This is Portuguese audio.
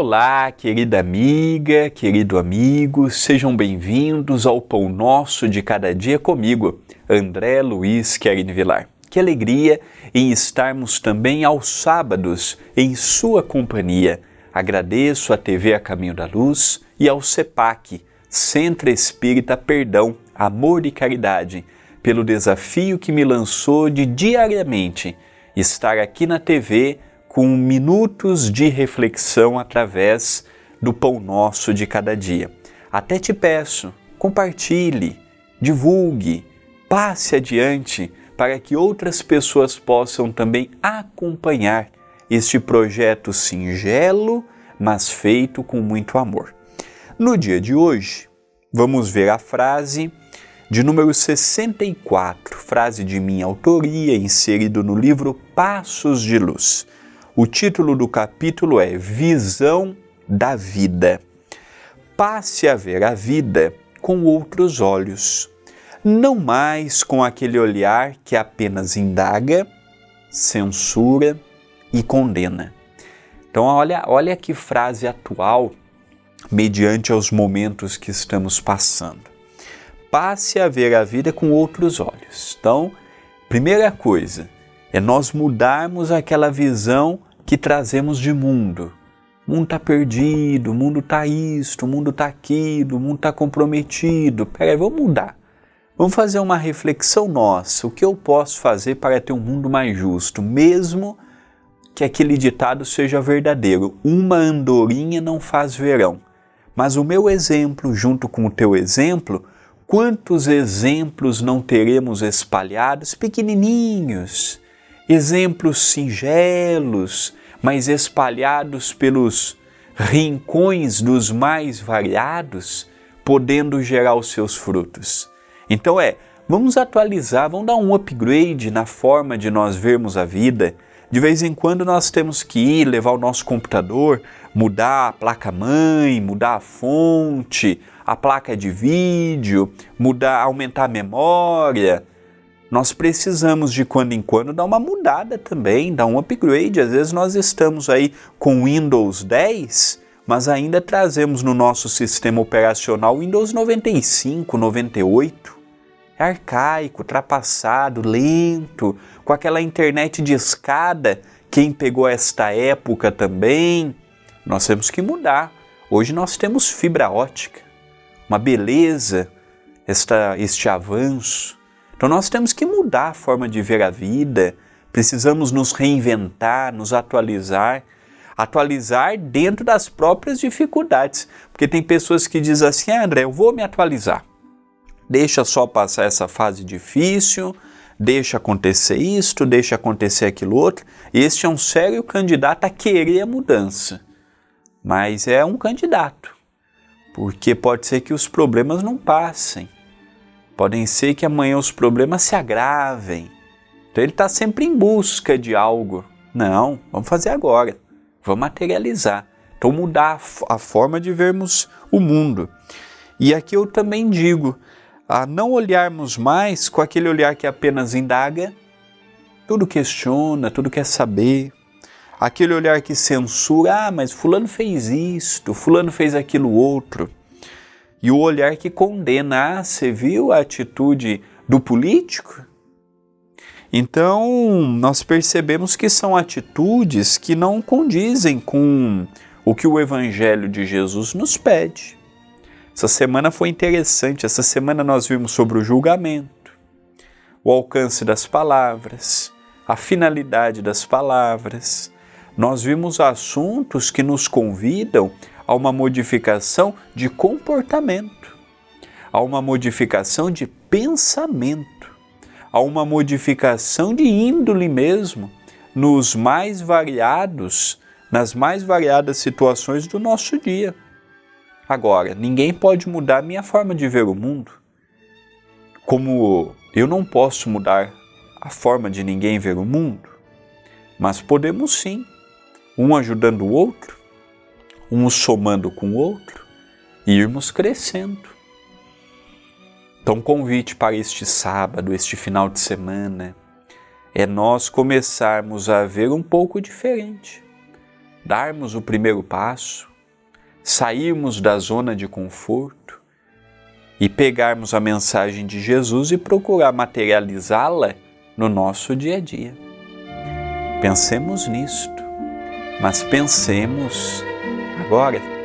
Olá, querida amiga, querido amigo, sejam bem-vindos ao Pão Nosso de Cada Dia comigo, André Luiz Querini Vilar. Que alegria em estarmos também aos sábados em sua companhia. Agradeço à TV A Caminho da Luz e ao CEPAC, Centro Espírita Perdão, Amor e Caridade, pelo desafio que me lançou de diariamente estar aqui na TV com minutos de reflexão através do pão nosso de cada dia. Até te peço, compartilhe, divulgue, passe adiante para que outras pessoas possam também acompanhar este projeto singelo, mas feito com muito amor. No dia de hoje, vamos ver a frase de número 64, frase de minha autoria, inserido no livro Passos de Luz. O título do capítulo é Visão da Vida. Passe a ver a vida com outros olhos, não mais com aquele olhar que apenas indaga, censura e condena. Então, olha, olha que frase atual, mediante aos momentos que estamos passando. Passe a ver a vida com outros olhos. Então, primeira coisa é nós mudarmos aquela visão que trazemos de mundo. O mundo está perdido, o mundo está isto, o mundo está aquilo, o mundo está comprometido. Peraí, vamos mudar. Vamos fazer uma reflexão nossa. O que eu posso fazer para ter um mundo mais justo, mesmo que aquele ditado seja verdadeiro? Uma andorinha não faz verão. Mas o meu exemplo, junto com o teu exemplo, quantos exemplos não teremos espalhados, pequenininhos, exemplos singelos, mas espalhados pelos rincões dos mais variados, podendo gerar os seus frutos. Então é, vamos atualizar, vamos dar um upgrade na forma de nós vermos a vida. De vez em quando nós temos que ir levar o nosso computador, mudar a placa-mãe, mudar a fonte, a placa de vídeo, mudar, aumentar a memória, nós precisamos de quando em quando dar uma mudada também, dar um upgrade. Às vezes nós estamos aí com Windows 10, mas ainda trazemos no nosso sistema operacional Windows 95, 98. É arcaico, ultrapassado, lento, com aquela internet de escada. Quem pegou esta época também, nós temos que mudar. Hoje nós temos fibra ótica, uma beleza, esta, este avanço. Então nós temos que mudar a forma de ver a vida, precisamos nos reinventar, nos atualizar, atualizar dentro das próprias dificuldades. Porque tem pessoas que dizem assim: ah, André, eu vou me atualizar. Deixa só passar essa fase difícil, deixa acontecer isto, deixa acontecer aquilo outro. Este é um sério candidato a querer a mudança. Mas é um candidato, porque pode ser que os problemas não passem Podem ser que amanhã os problemas se agravem. Então ele está sempre em busca de algo. Não, vamos fazer agora. Vamos materializar. Então mudar a forma de vermos o mundo. E aqui eu também digo, a não olharmos mais com aquele olhar que apenas indaga, tudo questiona, tudo quer saber. Aquele olhar que censura, ah, mas fulano fez isto, fulano fez aquilo outro e o olhar que condena. Ah, você viu a atitude do político? Então, nós percebemos que são atitudes que não condizem com o que o Evangelho de Jesus nos pede. Essa semana foi interessante. Essa semana nós vimos sobre o julgamento, o alcance das palavras, a finalidade das palavras. Nós vimos assuntos que nos convidam a uma modificação de comportamento, a uma modificação de pensamento, a uma modificação de índole mesmo, nos mais variados, nas mais variadas situações do nosso dia. Agora, ninguém pode mudar a minha forma de ver o mundo. Como eu não posso mudar a forma de ninguém ver o mundo, mas podemos sim, um ajudando o outro, um somando com o outro e irmos crescendo. Então, convite para este sábado, este final de semana, é nós começarmos a ver um pouco diferente. darmos o primeiro passo, sairmos da zona de conforto e pegarmos a mensagem de Jesus e procurar materializá-la no nosso dia a dia. Pensemos nisto, mas pensemos agora